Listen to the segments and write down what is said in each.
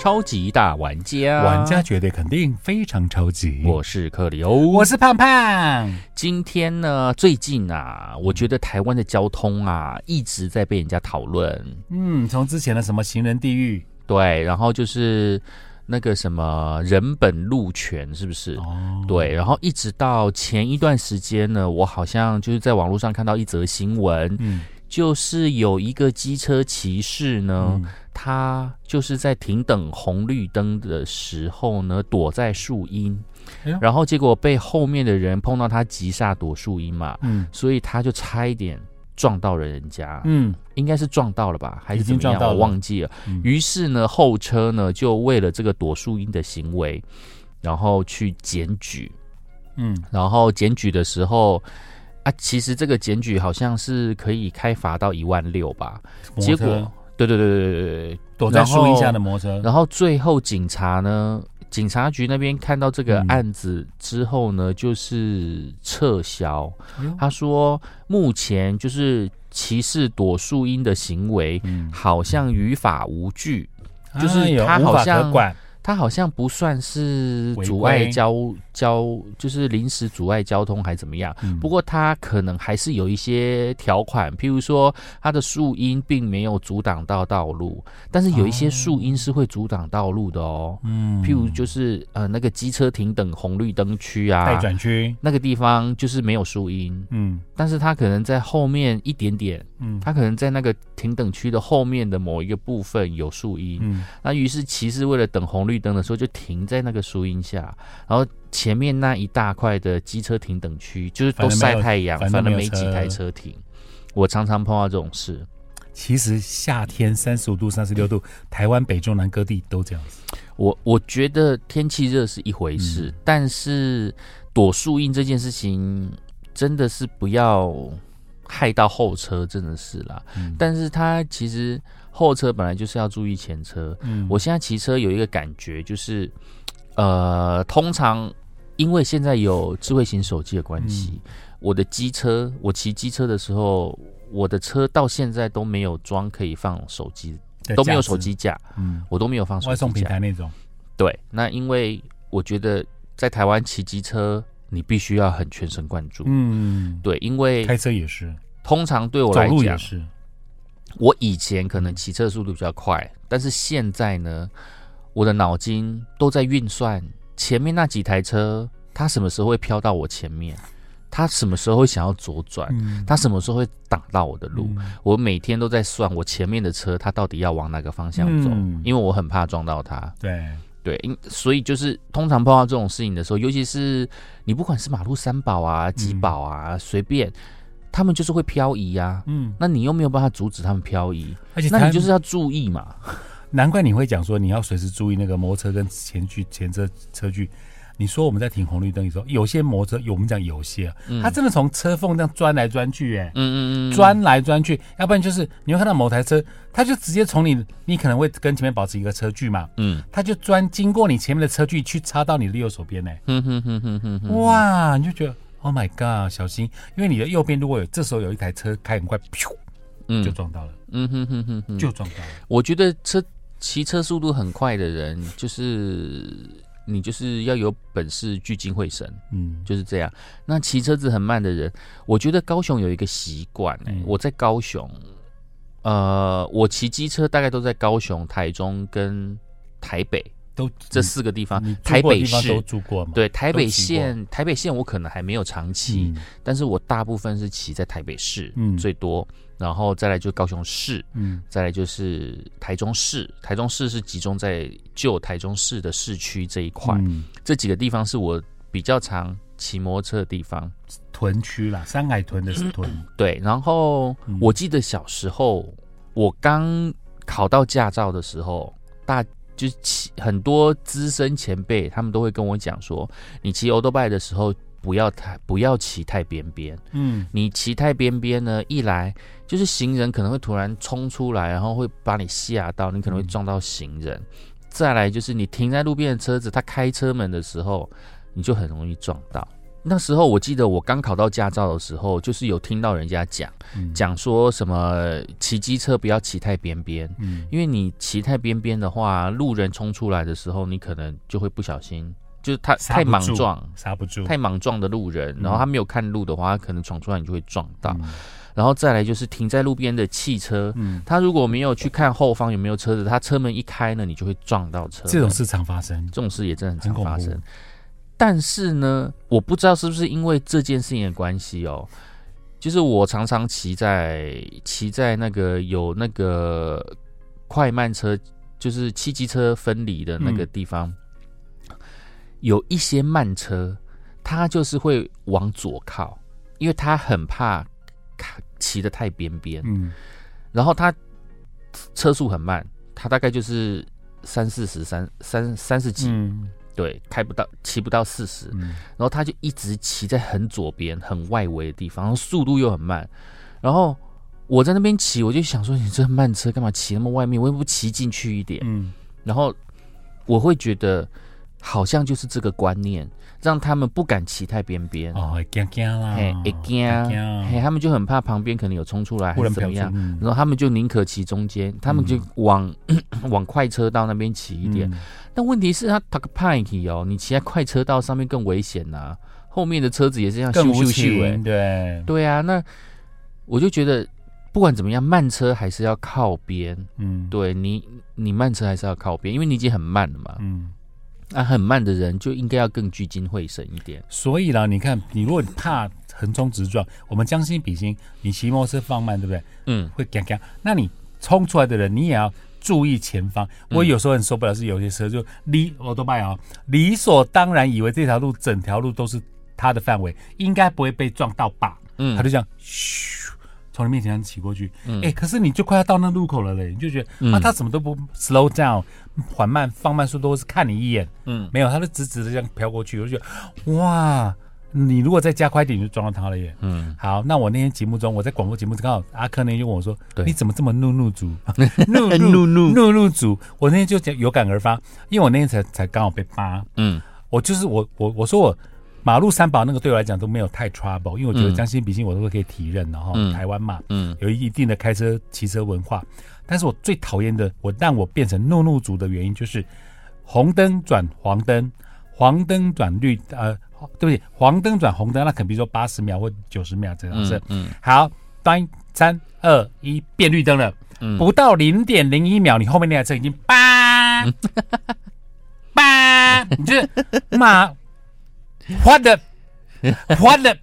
超级大玩家，玩家绝对肯定非常超级。我是克里欧，我是胖胖。今天呢，最近啊，我觉得台湾的交通啊，一直在被人家讨论。嗯，从之前的什么行人地狱，对，然后就是那个什么人本路权，是不是？哦，对，然后一直到前一段时间呢，我好像就是在网络上看到一则新闻，嗯，就是有一个机车骑士呢，嗯他就是在停等红绿灯的时候呢，躲在树荫哎，然后结果被后面的人碰到他急刹躲树荫嘛，嗯所以他就差一点撞到了人家，嗯应该是撞到了吧，还是怎么样？我忘记了。嗯于是呢，后车呢就为了这个躲树荫的行为，然后去检举，嗯，然后检举的时候。啊，其实这个检举好像是可以开罚到一万六吧？结果，对对对对对对，躲在树荫下的摩托车，然后最后警察呢，警察局那边看到这个案子之后呢，就是撤销。他说，目前就是歧视躲树荫的行为，好像于法无据，就是他好像，他好像不算是阻碍交交，就是临时阻碍交通还怎么样。嗯不过它可能还是有一些条款，譬如说它的树荫并没有阻挡到道路，但是有一些树荫是会阻挡道路的哦。嗯譬如就是呃那个机车停等红绿灯区啊，待转区，那个地方就是没有树荫，嗯但是它可能在后面一点点，嗯它可能在那个停等区的后面的某一个部分有树荫，嗯那于是骑士为了等红绿灯的时候，就停在那个树荫下，然后前面那一大块的机车停等区，就是都晒太阳，反正没几台车停。我常常碰到这种事。其实夏天三十五度、三十六度，台湾北中南各地都这样子。我我觉得天气热是一回嗯事，但是躲树荫这件事情真的是不要害到后车，真的是啦。嗯但是它其实后车本来就是要注意前车，嗯我现在骑车有一个感觉，就是呃，通常因为现在有智慧型手机的关系，嗯。我的机车，我骑机车的时候，我的车到现在都没有装可以放手机，都没有手，机架，嗯，我都没有放手外送机架。平台那种，对，那因为我觉得在台湾骑机车，你必须要很全神贯注。嗯，对，因为开车也是，通常对我来讲，我以前可能骑车速度比较快，但是现在呢，我的脑筋都在运算前面那几台车，它什么时候会飘到我前面，它什么时候会想要左转，嗯。它什么时候会挡到我的路。嗯。我每天都在算我前面的车，它到底要往哪个方向走，嗯。因为我很怕撞到它。对，对，因所以就是通常碰到这种事情的时候，尤其是你不管是马路三宝啊、几宝啊，随便，他们就是会漂移啊。嗯，那你又没有办法阻止他们漂移，而且那你就是要注意嘛。难怪你会讲说你要随时注意那个摩托车跟前距前车车距。你说我们在停红绿灯的时候，有些摩托车，有我们讲有些啊，嗯它真的从车缝这样钻来钻去、哎、嗯嗯嗯，钻来钻去，要不然就是你会看到某台车，它就直接从你，你可能会跟前面保持一个车距嘛，嗯它就钻经过你前面的车距去插到你的右手边呢、哼哼哼哼哼哼，哇，你就觉得 Oh my God，小心，因为你的右边如果有这时候有一台车开很快，就撞到了，嗯哼哼哼哼，就撞到了。我觉得车骑车速度很快的人，就是你就是要有本事聚精会神，嗯，就是这样。那骑车子很慢的人，我觉得高雄有一个习惯、欸嗯我在高雄，呃，我骑机车大概都在高雄、台中跟台北都这四个地方台北过的地方都市。住过嘛？对台北县，台北县我可能还没有长期，嗯但是我大部分是骑在台北市，嗯最多，然后再来就高雄市，嗯再来就是台中市。台中市是集中在旧台中市的市区这一块，嗯这几个地方是我比较常骑摩托车的地方。屯区啦，山海屯的是屯，对，然后嗯我记得小时候我刚考到驾照的时候，大就是骑很多资深前辈，他们都会跟我讲说，你骑欧多拜的时候。不要太不要骑太边边，嗯。你骑太边边呢，一来就是行人可能会突然冲出来，然后会把你吓到，你可能会撞到行人；再来就是你停在路边的车子，他开车门的时候，你就很容易撞到。那时候我记得我刚考到驾照的时候，就是有听到人家讲嗯。讲说什么骑机车不要骑太边边，嗯。因为你骑太边边的话，路人冲出来的时候，你可能就会不小心，就是他太莽撞。刹不住，太莽撞的路人，然后他没有看路的话，他可能闯出来，你就会撞到。嗯然后再来就是停在路边的汽车，嗯，他如果没有去看后方有没有车子，他车门一开呢，你就会撞到车。这种事常发生，这种事也真的很常发生。但是呢，我不知道是不是因为这件事情的关系哦，就是我常常骑在骑在那个有那个快慢车，就是汽机车分离的那个地方，有一些慢车，他就是会往左靠，因为他很怕骑得太边边，嗯然后他车速很慢，他大概就是三四十、三三三十几，嗯对，开不到，骑不到四十，嗯然后他就一直骑在很左边、很外围的地方，然后速度又很慢。然后我在那边骑，我就想说，你这慢车干嘛骑那么外面？为什么不骑进去一点？嗯然后我会觉得，好像就是这个观念，让他们不敢骑太边边。哦，会惊惊啦，嘿，会惊，嘿，他们就很怕旁边可能有冲出来，还忽然飘出，是怎么样。嗯然后他们就宁可骑中间，他们就往、往快车道那边骑一点。嗯但问题是，他他个派体哦，你骑在快车道上面更危险呐、后面的车子也是这样咻咻咻哎情，，对，对啊，那我就觉得不管怎么样，慢车还是要靠边。嗯，对你，你慢车还是要靠边，因为你已经很慢了嘛。嗯。啊，很慢的人就应该要更聚精会神一点。所以啦，你看，你如果怕横冲直撞，我们将心比心，你骑摩托车放慢，对不对？嗯会嘎嘎。那你冲出来的人，你也要注意前方。我有时候很受不了，是有些车就理我都拜啊，理所当然以为这条路整条路都是他的范围，应该不会被撞到吧？嗯他就这样咻 从你面前骑过去。哎、嗯可是你就快要到那路口了嘞，你就觉得、嗯啊，他怎么都不 slow down，缓慢放慢速度，或是看你一眼。嗯没有，他就直直的这样飘过去，我就觉得哇，你如果再加快一点，你就撞到他了耶。嗯，好，那我那天节目中，我在广播节目刚好阿珂那天就问我说：“对你怎么这么怒怒族？怒怒怒怒怒族！”我那天就讲有感而发，因为我那天才才刚好被扒，嗯我就是我我我说我马路三宝那个对我来讲都没有太 trouble，因为我觉得嗯。将心比心，我都会可以体认的哈。嗯。台湾嘛，嗯。有一定的开车骑车文化，但是我最讨厌的，我让我变成怒怒族的原因就是红灯转黄灯，黄灯转绿，呃，对不起，黄灯转红灯，那可能比如说八十秒或九十秒这样子。嗯嗯。好，当三二一变绿灯了，嗯。不到零点零一秒，你后面那台车已经叭 叭，你就是妈换的 换的，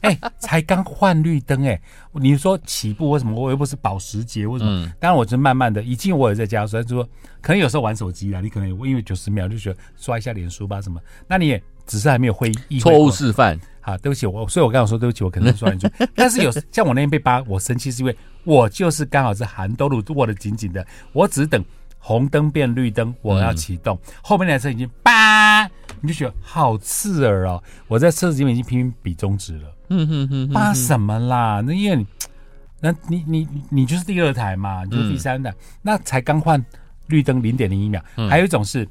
哎、才刚换绿灯哎、你说起步为什么？我又不是保时捷，为什么？嗯当然我是慢慢的，已经我也在加速，但是说可能有时候玩手机啊，你可能因为九十秒就觉得刷一下脸书吧什么，那你也只是还没有会意错误示范。好，对不起，我所以我刚刚说对不起，我可能说你错，但是有像我那天被扒，我生气是因为我就是刚好是韩兜路握得紧紧的，我只等红灯变绿灯，我要启动，后面那台车已经叭，你就觉得好刺耳哦。我在车子里面已经拼命比中指了，嗯哼哼哼扒什么啦？那因为你，那你你你你就是第二台嘛，你就是第三台，那才刚换绿灯零点零一秒，嗯还有一种是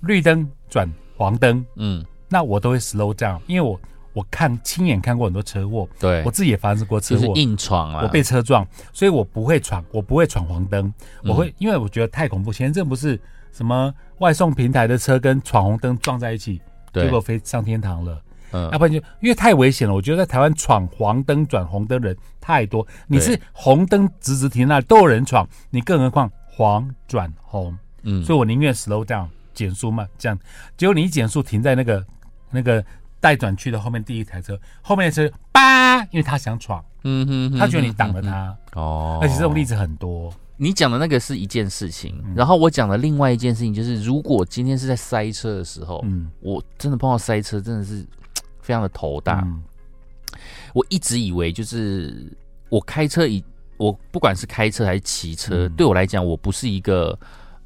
绿灯转黄灯，嗯，那我都会 slow down，因为我我看亲眼看过很多车祸，对我，自己也发生过车祸，就是硬闯啊。我被车撞，所以我不会闯，我不会闯黄灯，嗯我会，因为我觉得太恐怖。前一阵不是什么外送平台的车跟闯红灯撞在一起，结果飞上天堂了。嗯。要不然就因为太危险了，我觉得在台湾闯黄灯转红灯人太多，你是红灯直直停那里都有人闯，你更何况黄转红，嗯，所以我宁愿 slow down 减速慢，这样。结果你一减速停在那个那个待转区的后面第一台车，后面的车叭，因为他想闯，嗯哼哼他觉得你挡了他，哦，而且这种例子很多。你讲的那个是一件事情，嗯。然后我讲的另外一件事情就是，如果今天是在塞车的时候，嗯，我真的碰到塞车，真的是 非常的头大。嗯。我一直以为就是我开车以我不管是开车还是骑车，嗯。对我来讲，我不是一个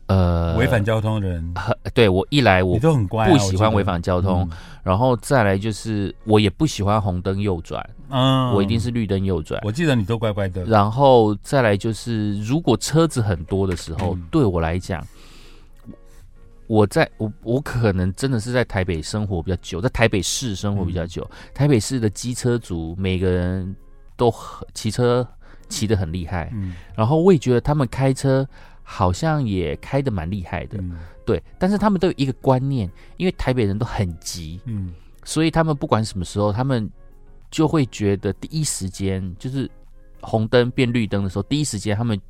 呃违反交通的人，很对我一来我你都很乖啊，不喜欢违反交通，，然后再来就是我也不喜欢红灯右转，嗯，我一定是绿灯右转。我记得你都乖乖的，然后再来就是，如果车子很多的时候，嗯。对我来讲，我在我我可能真的是在台北生活比较久，在台北市生活比较久。台北市的机车族每个人都很骑车骑得很厉害，嗯。然后我也觉得他们开车好像也开的蛮厉害的，嗯。对。但是他们都有一个观念，因为台北人都很急，嗯。所以他们不管什么时候，他们就会觉得第一时间就是红灯变绿灯的时候，第一时间他们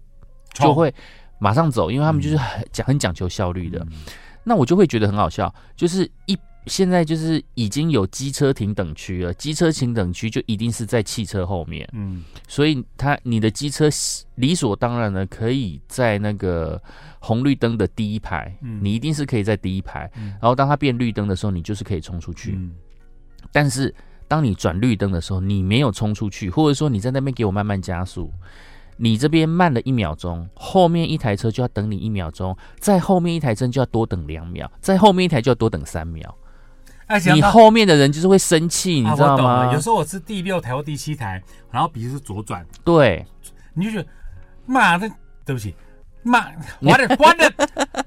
就会马上走，因为他们就是很讲很讲求效率的。嗯。那我就会觉得很好笑，就是一现在就是已经有机车停等区了，机车停等区就一定是在汽车后面，嗯。所以他你的机车理所当然的可以在那个红绿灯的第一排，嗯。你一定是可以在第一排，嗯。然后当它变绿灯的时候，你就是可以冲出去。嗯。但是当你转绿灯的时候，你没有冲出去，或者说你在那边给我慢慢加速，你这边慢了一秒钟，后面一台车就要等你一秒钟，在后面一台车就要多等两秒，在后面一台就要多等三秒。而且你后面的人就是会生气，你啊知道吗？有时候我是第六台或第七台，然后比如是左转，对，你就觉得妈的，对不起，妈，我的 关的，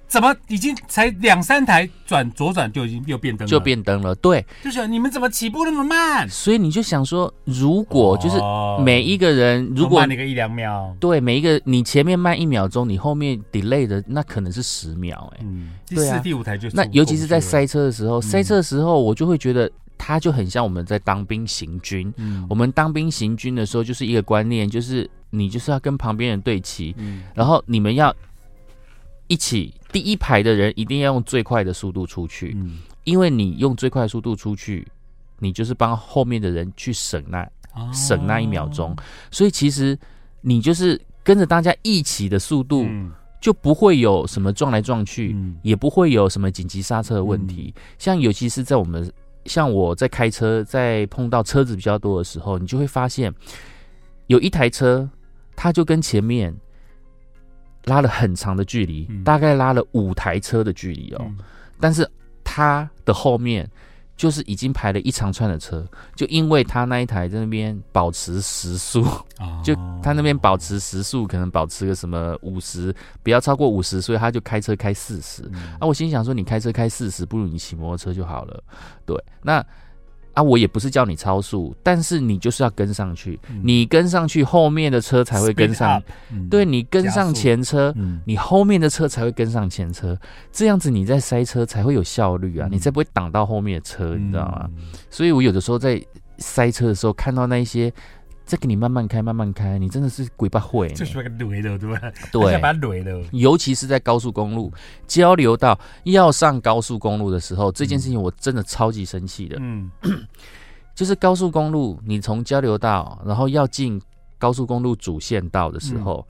怎么已经才两三台转左转就已经又变灯了？就变灯了。对，就是你们怎么起步那么慢？所以你就想说，如果就是哦每一个人，如果就慢了个一两秒，对每一个你前面慢一秒钟，你后面 delay 的那可能是十秒、哎。嗯，第四、第五台就那尤其是在塞车的时候，塞车的时候，我就会觉得它就很像我们在当兵行军。嗯。我们当兵行军的时候，就是一个观念，就是你就是要跟旁边人对齐，嗯。然后你们要一起，第一排的人一定要用最快的速度出去，嗯，因为你用最快的速度出去，你就是帮后面的人去省那哦省那一秒钟，所以其实你就是跟着大家一起的速度，嗯。就不会有什么撞来撞去。嗯。也不会有什么紧急刹车的问题。像尤其是在我们像我在开车，在碰到车子比较多的时候，你就会发现有一台车，它就跟前面拉了很长的距离，嗯大概拉了五台车的距离哦。嗯但是它的后面就是已经排了一长串的车，就因为他那一台在那边保持时速，哦就他那边保持时速，可能保持个什么五十，不要超过五十，所以他就开车开四十。嗯啊，我心想说，你开车开四十，不如你骑摩托车就好了。对，那啊，我也不是叫你超速，但是你就是要跟上去，嗯你跟上去，后面的车才会跟上 up，。嗯对，你跟上前车，嗯你后面的车才会跟上前车，这样子你在塞车才会有效率啊，嗯你才不会挡到后面的车，你知道吗？嗯所以我有的时候在塞车的时候，看到那一些在给你慢慢开、慢慢开，你真的是鬼巴会呢。就是那个雷的，对吧？对把雷了。尤其是在高速公路交流道要上高速公路的时候，这件事情我真的超级生气的。嗯 就是高速公路，你从交流道，然后要进高速公路主线道的时候，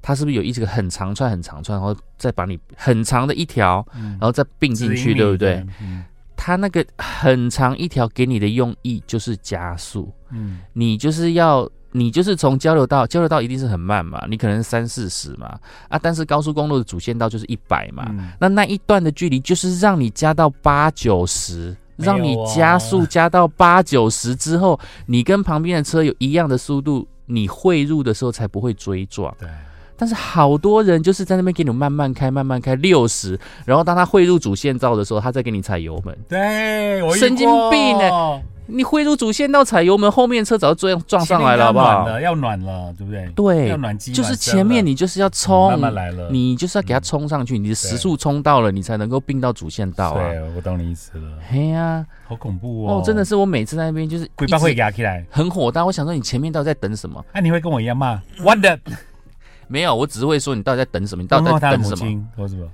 它是不是有一个很长串、很长串，然后再把你很长的一条，嗯然后再并进去，对不对？？嗯它那个很长一条给你的用意就是加速，嗯。你就是要。你就是从交流道，交流道一定是很慢嘛，你可能三四十嘛，啊，但是高速公路的主线道就是一百嘛，嗯。那那一段的距离就是让你加到八九十，让你加速加到八九十之后，你跟旁边的车有一样的速度，你汇入的时候才不会追撞。对，但是好多人就是在那边给你慢慢开，慢慢开六十，然后当他汇入主线道的时候，他再给你踩油门。对，我神经病欸你汇入主线道踩油门，后面车早就撞撞上来了，好不好要暖？了，要暖了，对不对？对要暖机，就是前面你就是要冲，慢慢来了，你就是要给他冲上去，你的时速冲到了，你才能够并到主线道啊。对，我懂你意思了，嘿呀、好恐怖哦哦，真的是我每次在那边就是鬼巴会压起来。很火大。我想说你前面到底在等什么？那你会跟我一样骂我的？没有，我只是会说你到底在等什么？你到底在等什么？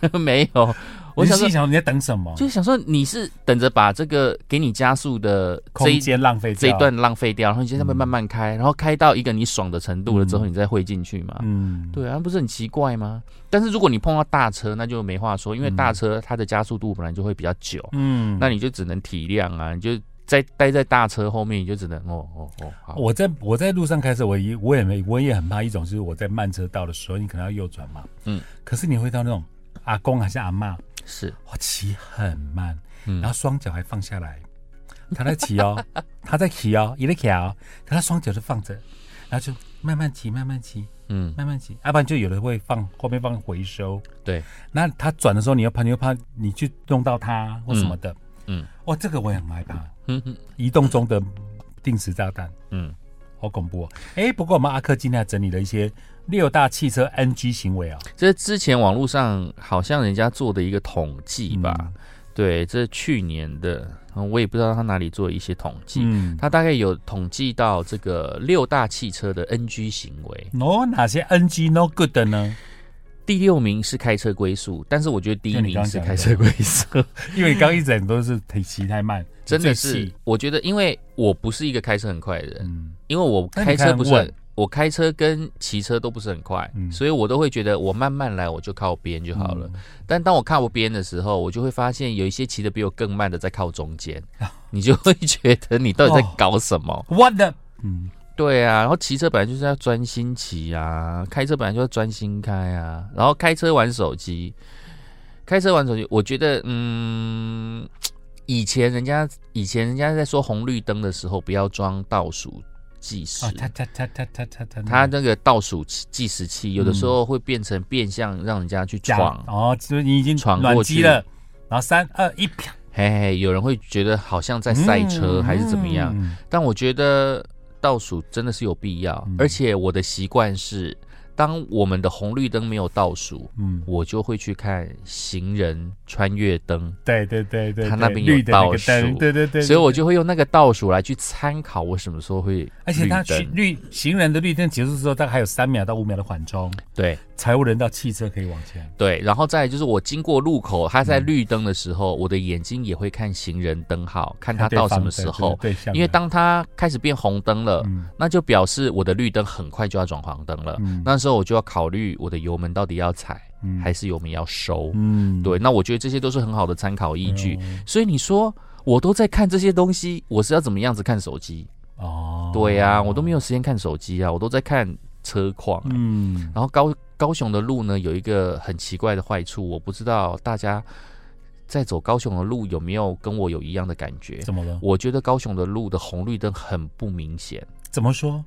没有，我想说你在等什么？就是想说你是等着把这个给你加速的空间浪费掉这一段浪费掉，然后你现在那边嗯慢慢开，然后开到一个你爽的程度了之后，嗯你再汇进去嘛。嗯，对啊，不是很奇怪吗？但是如果你碰到大车，那就没话说，因为嗯大车它的加速度本来就会比较久，嗯，那你就只能体谅啊，你就在待在大车后面，你就只能哦哦哦，好，我在我在路上开车，我也我也没我也很怕一种，就是我在慢车道的时候，你可能要右转嘛，嗯，可是你会到那种阿公还是阿嬷，是，我骑很慢，嗯然后双脚还放下来，他在骑哦，他在骑哦，也在骑哦，可他双脚就放着，然后就慢慢骑，慢慢骑，嗯，慢慢骑，要不然就有的会放后面放回收。对，那他转的时候，你又怕，你又怕你去弄到他或什么的。嗯哇，这个我也很害怕。嗯嗯移动中的定时炸弹，嗯，好恐怖、哦。哎，不过我们阿克今天还整理了一些六大汽车 NG 行为啊、这是之前网络上好像人家做的一个统计吧，嗯。对，这是去年的，嗯我也不知道他哪里做的一些统计，嗯，他大概有统计到这个六大汽车的 NG 行为，哦，哪些 NG no good 的呢？第六名是开车龟速，但是我觉得第一名是开车龟速，因为你刚 一整都是骑骑太慢，真的是，我觉得因为我不是一个开车很快的人，嗯，因为我开车不是我开车跟骑车都不是很快，嗯所以我都会觉得我慢慢来，我就靠边就好了。嗯但当我靠边的时候，我就会发现有一些骑的比我更慢的在靠中间，你就会觉得你到底在搞什么？What the？嗯，对啊，然后骑车本来就是要专心骑啊，开车本来就要专心开啊，然后开车玩手机，开车玩手机，我觉得嗯，以前人家以前人家在说红绿灯的时候不要装倒数计时。啊，他他他他他他他它那个倒数计计时器，有的时候会变成变相让人家去闯，哦，就是你已经闯过去。机了，然后三二一，啪。嘿嘿，有人会觉得好像在赛车还是怎么样，嗯。但我觉得倒数真的是有必要，嗯。而且我的习惯是，当我们的红绿灯没有倒数，嗯，我就会去看行人穿越灯，对对对对，他那边有倒数。对对对，所以我就会用那个倒数来去参考我什么时候会而且它绿灯。绿行人的绿灯结束之后，大概还有三秒到五秒的缓冲，对。才会轮到汽车可以往前。对，然后再来就是我经过路口，它嗯在绿灯的时候，我的眼睛也会看行人灯号，看它到什么时候。对，对因为当它开始变红灯了，嗯那就表示我的绿灯很快就要转黄灯了。嗯那时候我就要考虑我的油门到底要踩、嗯还是油门要收。嗯对，那我觉得这些都是很好的参考依据。嗯所以你说我都在看这些东西，我是要怎么样子看手机？哦，对呀、我都没有时间看手机啊，我都在看车况。嗯然后高高雄的路呢，有一个很奇怪的坏处，我不知道大家在走高雄的路有没有跟我有一样的感觉。怎么了？我觉得高雄的路的红绿灯很不明显，怎么说？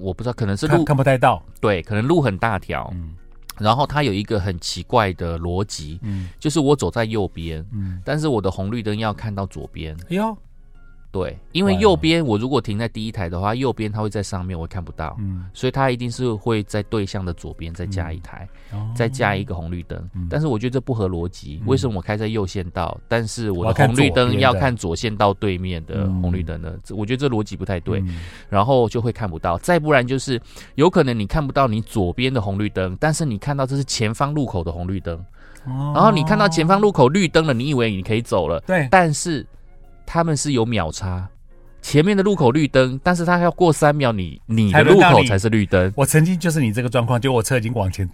我不知道，可能是路看看不太到。对，可能路很大条，嗯然后它有一个很奇怪的逻辑，嗯就是我走在右边，嗯，但是我的红绿灯要看到左边，哎呦，对，因为右边我如果停在第一台的话，右边它会在上面，我看不到，嗯，所以它一定是会在对向的左边再加一台。哦。再加一个红绿灯，嗯。但是我觉得这不合逻辑。嗯。为什么我开在右线道，但是我的红绿灯要看左线道对面的嗯红绿灯呢？这我觉得这逻辑不太对，嗯。然后就会看不到。再不然就是有可能你看不到你左边的红绿灯，但是你看到这是前方路口的红绿灯，哦。然后你看到前方路口绿灯了，你以为你可以走了，对，但是他们是有秒差。前面的路口绿灯，但是他要过三秒，你你的路口才是绿灯。我曾经就是你这个状况，就我车已经往前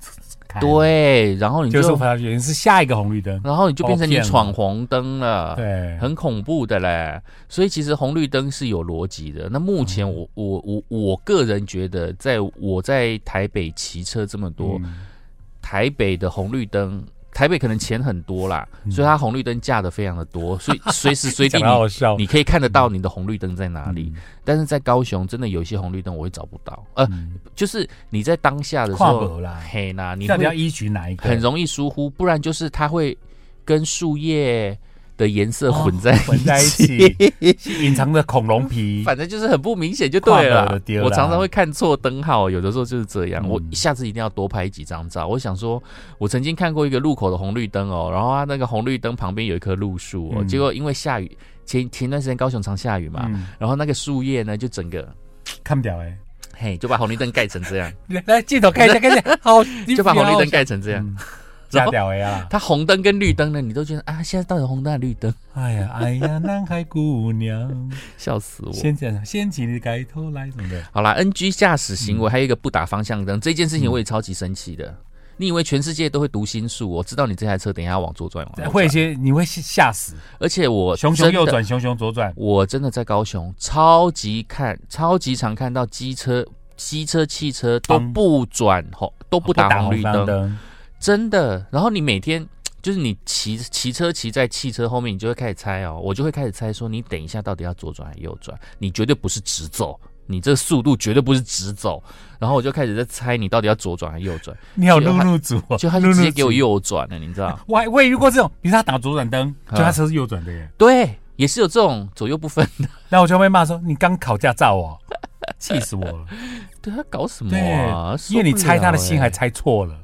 开，，对，然后你就是就我发现是下一个红绿灯，然后你就变成你闯红灯了，对，很恐怖的嘞。所以其实红绿灯是有逻辑的。那目前嗯我、我我我个人觉得，在我在台北骑车这么多，嗯台北的红绿灯。台北可能钱很多啦，所以它红绿灯架的非常的多，所以随时随地你你可以看得到你的红绿灯在哪里。嗯。但是在高雄，真的有一些红绿灯我会找不到，呃，嗯。就是你在当下的时候嘿，啦，你会到底要依据哪一个？很容易疏忽，不然就是它会跟树叶的颜色混在、哦混在一起，隐藏的恐龙皮，反正就是很不明显就对了我常常会看错灯号，有的时候就是这样。嗯我下次一定要多拍几张照。我想说，我曾经看过一个路口的红绿灯哦，然后它那个红绿灯旁边有一棵路树哦，嗯结果因为下雨，前前段时间高雄常下雨嘛，嗯，然后那个树叶呢就整个看不了哎。嘿就把红绿灯盖成这样，来镜头看一下，看一下，好，就把红绿灯盖成这样。嗯，假屌哎呀！它红灯跟绿灯呢，你都觉得啊，现在到底红灯还是绿灯？哎呀，哎呀，南海姑娘，笑死我！先讲，先起你改头来什么的，好啦，NG 驾驶行嗯为还有一个不打方向灯，这件事情我也超级生气的。你以为全世界都会读心术？我知道你这台车等一下要往左转，会一些你会吓死，而且我熊熊右转，熊熊左转，我真的在高雄超级看，超级常看到机车、机车、汽车都不转红，都不打红绿灯，灯，真的。然后你每天 就是你骑骑车骑在汽车后面，你就会开始猜哦，我就会开始猜说，你等一下到底要左转还是右转？你绝对不是直走，你这速度绝对不是直走。然后我就开始在猜你到底要左转还是右转，你好路怒族哦，就他就直接给我右转了，你知道？我还我也遇过这种，比如他打左转灯，就他车是右转的耶。对，也是有这种左右不分的。那我就被骂说：“你刚考驾照哦，气死我了！” 对他搞什么啊？因为你猜他的心还猜错了，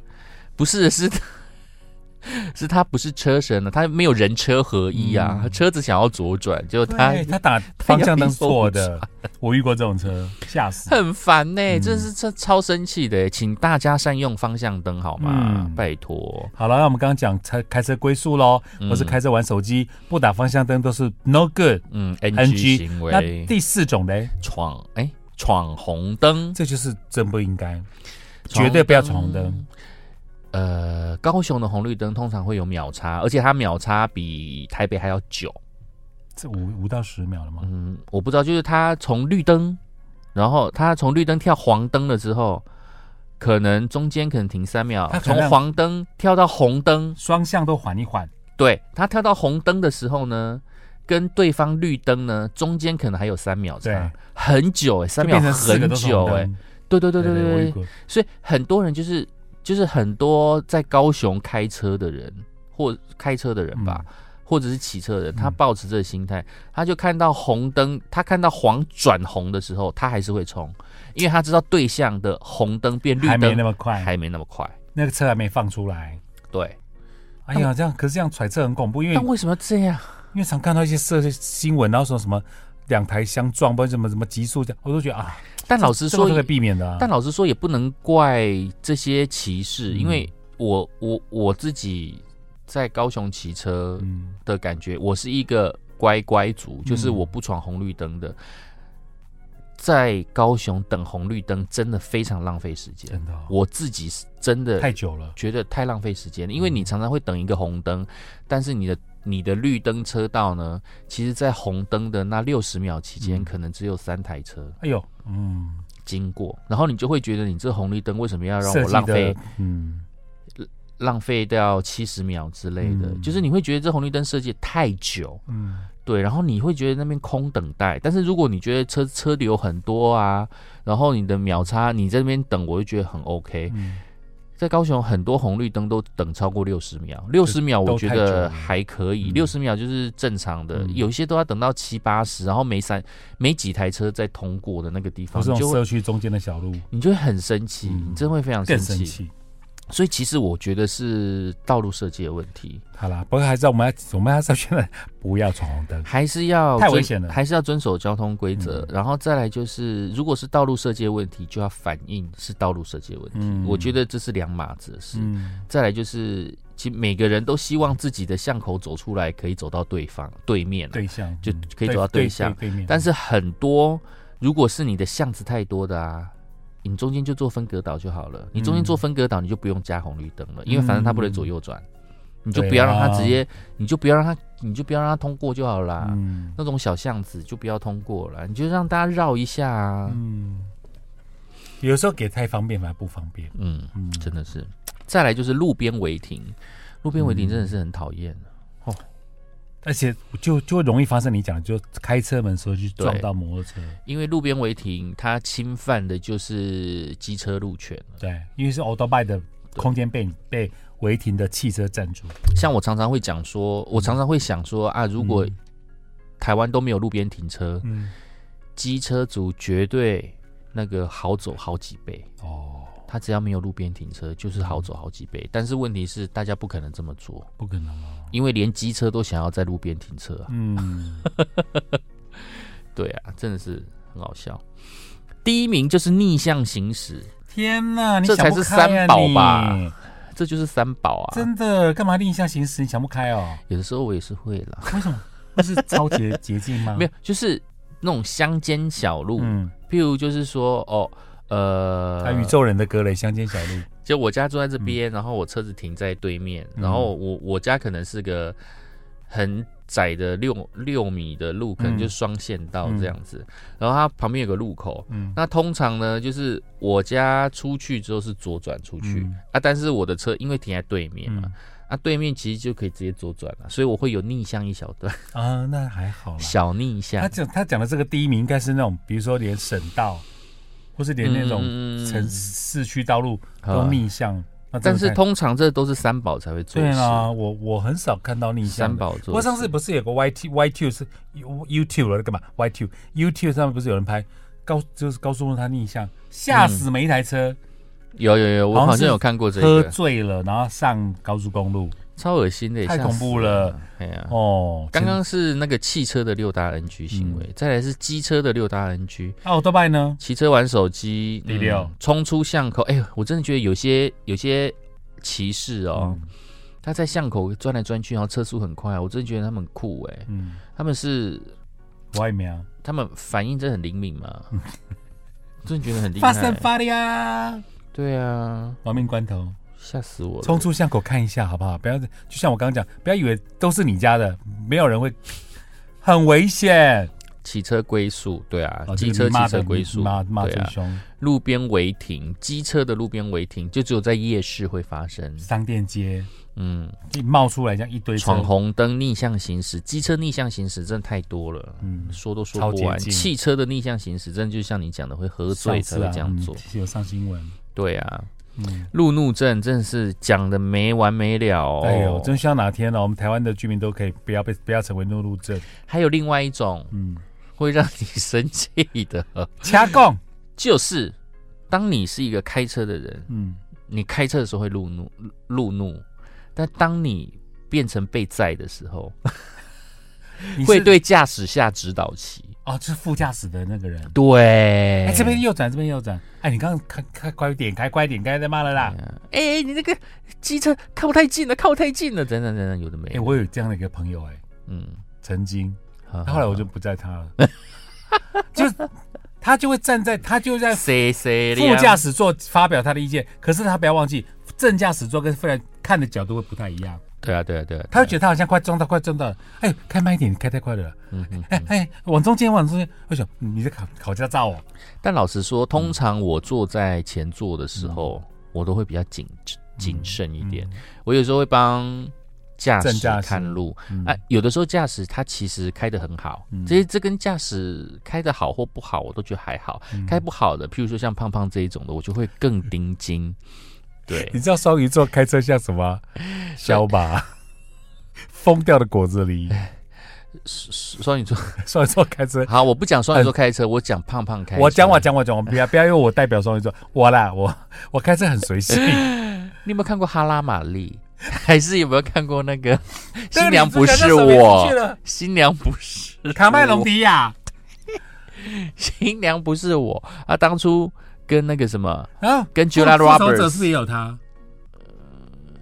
不是是。是他不是车神了，他没有人车合一啊，车子想要左转，就他他打 方向灯错的，我遇过这种车，吓死，很烦呢，真是超超生气的，请大家善用方向灯好吗？拜托。好了，那我们刚刚讲开开车归宿喽，或是开车玩手机不打方向灯都是 no good，嗯，NG 行为。那第四种呢？闯哎闯红灯，这就是真不应该，绝对不要闯红灯。呃，高雄的红绿灯通常会有秒差，而且它秒差比台北还要久，这五五到十秒了吗？嗯，我不知道，就是它从绿灯，然后它从绿灯跳黄灯了之后，可能中间可能停三秒，从黄灯跳到红灯，双向都缓一缓。对，它跳到红灯的时候呢，跟对方绿灯呢中间可能还有三秒差，很久哎，三秒很久哎，对对对对对对，所以很多人就是。就是很多在高雄开车的人，或开车的人吧，或者是骑车的人，他抱持这个心态，他就看到红灯，他看到黄转红的时候，他还是会冲，因为他知道对向的红灯变绿灯还没那么快，还没那么快，那个车还没放出来。对，哎呀，这样可是这样揣测很恐怖，因为但为什么要这样？因为常看到一些社新闻，然后说什么两台相撞，不什么什么急速这样，我都觉得啊。但老实说，可以避免的。但老实说，也不能怪这些骑士，因为我我我自己在高雄骑车的感觉，我是一个乖乖族，就是我不闯红绿灯的。在高雄等红绿灯真的非常浪费时间，真的，我自己是真的太久了，觉得太浪费时间了。因为你常常会等一个红灯，但是你的。你的绿灯车道呢？其实，在红灯的那六十秒期间，可能只有三台车。哎呦，嗯，经过，然后你就会觉得，你这红绿灯为什么要让我浪费？嗯，浪费掉七十秒之类的，就是你会觉得这红绿灯设计太久。嗯，对，然后你会觉得那边空等待。但是如果你觉得车车流很多啊，然后你的秒差，你在那边等，我就觉得很 OK。在高雄，很多红绿灯都等超过六十秒，六十秒我觉得还可以，六十秒就是正常的。有一些都要等到七八十，然后没三没几台车在通过的那个地方，就是社区中间的小路，你就会很生气，你真会非常生气。所以其实我觉得是道路设计的问题。好啦，不过还是我们要我们要说现在不要闯红灯，还是要太危险了，还是要遵守交通规则。然后再来就是，如果是道路设计的问题，就要反映是道路设计的问题。我觉得这是两码子的事。再来就是，其实每个人都希望自己的巷口走出来可以走到对方对面，对象就可以走到对象对面。但是很多如果是你的巷子太多的啊。你中间就做分隔岛就好了。你中间做分隔岛，你就不用加红绿灯了，因为反正它不能左右转，你就不要让它直接，你就不要让它，你就不要让它通过就好了。那种小巷子就不要通过了，你就让大家绕一下啊。嗯，有时候给太方便反而不方便。嗯嗯，真的是。再来就是路边违停，路边违停真的是很讨厌。而且就就会容易发生你讲，就开车门时候去撞到摩托车，因为路边违停，它侵犯的就是机车路权。对，因为是 auto b 的空间被被违停的汽车占住。像我常常会讲说，我常常会想说啊，如果台湾都没有路边停车，嗯，机车族绝对那个好走好几倍哦。他只要没有路边停车，就是好走好几倍。但是问题是，大家不可能这么做，不可能啊！因为连机车都想要在路边停车啊。嗯，对啊，真的是很好笑。第一名就是逆向行驶，天哪，这才是三宝吧？这就是三宝啊！真的，干嘛逆向行驶？你想不开哦。有的时候我也是会了。为什么？那是超捷 捷径吗？没有，就是那种乡间小路。嗯，譬如就是说，哦。呃，他宇宙人的歌嘞，乡间小路。就我家住在这边，然后我车子停在对面，然后我我家可能是个很窄的六六米的路，可能就双线道这样子。然后它旁边有个路口，嗯，那通常呢，就是我家出去之后是左转出去啊，但是我的车因为停在对面嘛，啊，对面其实就可以直接左转了，所以我会有逆向一小段，啊，那还好啦。小逆向他。讲他讲的这个第一名应该是那种，比如说连省道，或是连那种嗯城市区道路啊都逆向。但是通常这都是三宝才会做，对啊，我我很少看到逆向。三宝做事。不过上次不是有个 YT YT 是 You YouTube 了干嘛？YT YouTube 上面不是有人拍高就是高速路他逆向，吓死每一台车，有有有，我好像有看过这个喝个，醉了然后上高速公路。超恶心的，太恐怖了。哎呀，哦，刚刚是那个汽车的六大 NG 行嗯为，再来是机车的六大 NG。奥多拜呢？骑车玩手机，第六嗯冲出巷口。哎呦，我真的觉得有些有些骑士哦，嗯他在巷口钻来钻去，然后车速很快，我真的觉得他们很酷哎，嗯，他们是外面啊他们反应真的很灵敏嘛，真的觉得很厉害。发生发力啊！对啊，亡命关头，吓死我了！冲出巷口看一下好不好？不要就像我刚刚讲，不要以为都是你家的，没有人会，很危险。汽车归宿，对啊，哦机车骑这个你骂的车归宿，骂骂对啊，最凶。路边违停，机车的路边违停，就只有在夜市会发生。商店街嗯，一冒出来这样一堆车闯，红灯逆向行驶，机车逆向行驶真的太多了，嗯，说都说不完。汽车的逆向行驶，真的就像你讲的，会喝醉才会这样做。嗯有上新闻。对啊，嗯，路怒症真的是讲的没完没了哦。哎呦，真希望哪天呢，我们台湾的居民都可以不要被不要成为路怒路症。还有另外一种嗯，会让你生气的，掐供。就是当你是一个开车的人，嗯，你开车的时候会路怒，路怒，但当你变成被载的时候，会对驾驶下指导棋。哦，就是副驾驶的那个人。对，哎，这边右转，这边右转。哎，你刚刚开开快一点，开快一点，刚才在骂了啦。哎、你那个机车靠太近了，靠太近了，等等等等，有的没。哎，的。我有这样的一个朋友，哎，嗯，曾经，好后来我就不在他了，就是他就会站在他就在副驾驶座发表他的意见，可是他不要忘记，正驾驶座跟副驾看的角度会不太一样，对啊，对啊，对啊，他会觉得他好像快撞到，快撞到。了，哎，开慢一点，你开太快了，嗯嗯。哎哎，往中间，往中间，为什么你在考考驾照哦？但老实说，通常我坐在前座的时候，我都会比较谨谨慎一点。我有时候会帮驾驶看路，嗯啊，有的时候驾驶他其实开的很好，嗯。这些这跟驾驶开的好或不好，我都觉得还好。嗯。开不好的，譬如说像胖胖这一种的，我就会更 盯紧。对，你知道双鱼座开车像什么？小马，疯掉的果子狸。双鱼座 双鱼座开车，好，我不讲双鱼座开车，我讲胖胖开车。我讲我讲我讲，我不要不要因为我代表双鱼座，我啦，我我开车很随性。你有没有看过哈拉玛丽？还是有没有看过那个新娘不是我了，新娘不是卡麦隆迪亚，新娘不是我啊！当初跟那个什么啊跟 Julia 复仇者 Roberts 是不是也有他？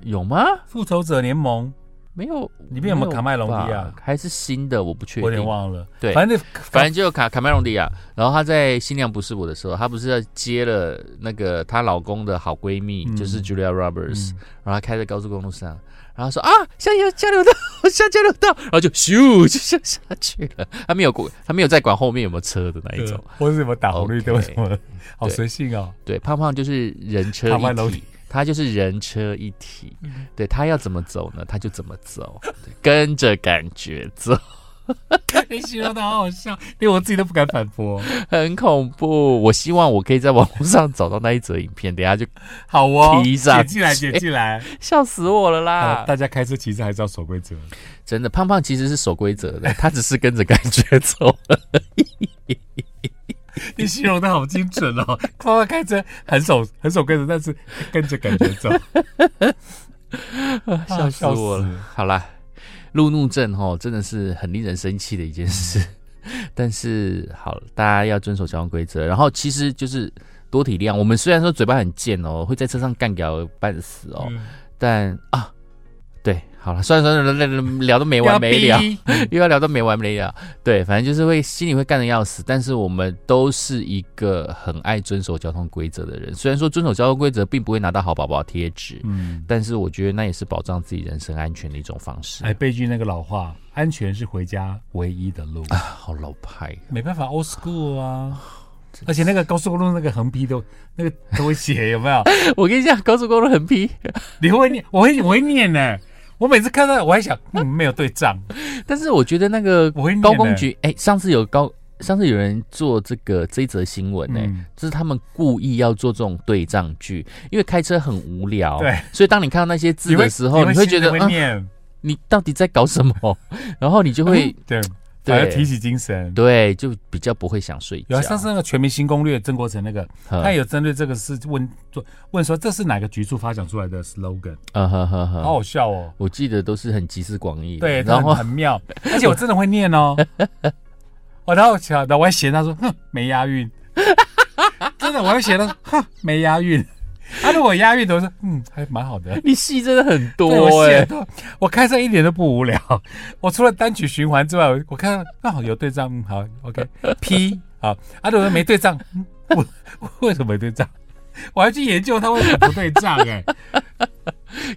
有吗？复仇者联盟没有，里面有没有卡麦隆迪亚吧还是新的？我不确我有点定。忘了，对反正反正就有卡卡麦隆迪亚，然后她在《新娘不是我》的时候，她不是要接了那个她老公的好闺蜜，嗯就是 Julia Roberts，、嗯然后她开在高速公路上，然后说啊下下加流道，下交流道，然后就咻就 下下去了。他没有管，他没有在管后面有没有车的那一种。或是什么打红绿灯 OK 什么，好随性哦。对，胖胖就是人车一体，他就是人车一体。对他要怎么走呢，他就怎么走，跟着感觉走，你形容的好好笑，连我自己都不敢反驳。很恐怖。我希望我可以在网络上找到那一则影片，等下就好哦，提上剪进来，去剪进来。笑死我了啦！大家开车其实还是要守规则。真的，胖胖其实是守规则的，他只是跟着感觉走。你形容的好精准哦，胖胖开车很守很守规则，但是跟着感觉走，笑死我了。好啦，路怒症吼真的是很令人生气的一件事，但是好，大家要遵守交通规则，然后其实就是多体谅。我们虽然说嘴巴很贱哦，会在车上干掉半死哦，嗯但啊，对，好了，算了算了，聊聊聊都没完没了，又要聊到没完没了。对，反正就是会心里会干的要死，但是我们都是一个很爱遵守交通规则的人。虽然说遵守交通规则并不会拿到好宝宝贴纸，嗯，但是我觉得那也是保障自己人身安全的一种方式。哎背句那个老话，安全是回家唯一的路。啊，好老派，没办法，old school 啊。而且那个高速公路那个横批都那个都会写，有没有？我跟你讲，高速公路横批，你会念，我会我会念呢。我每次看到我还想，嗯，没有对账，但是我觉得那个高工欸。局，哎、上次有高，上次有人做这个这一则新闻呢、嗯。就是他们故意要做这种对账剧，因为开车很无聊，对，所以当你看到那些字的时候，你会觉得，你到底在搞什么？然后你就会，对，对反而提起精神。对，就比较不会想睡觉。上次那个《全民新攻略》曾国成那个，嗯他有针对这个事问做问说这是哪个局处发想出来的 slogan，嗯呵呵呵，好好笑哦。我记得都是很集思广益的，对，然后很妙，而且我真的会念哦。我然后想，然后我还嫌他说，哼，没押韵。真的，我还嫌他说，哼，没押韵。他如果押韵的，我说，嗯，还蛮好的。你戏真的很多哎、我开车一点都不无聊。我除了单曲循环之外，我我看到啊有对仗，嗯好，OK，P 好，啊如果没对仗，嗯为为什么没对仗？我还去研究他为什么不对仗哎、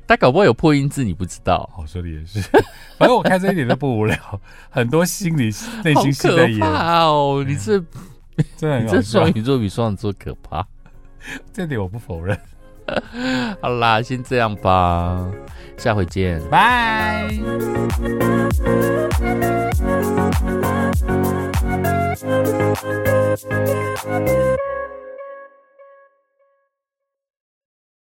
他搞不好有破音字，你不知道，我说的也是，反正我开车一点都不无聊，很多心理内心戏可在演，怕哦！你这真的很你这双。鱼座比双子座可怕。这点我不否认。好啦，先这样吧，下回见。拜。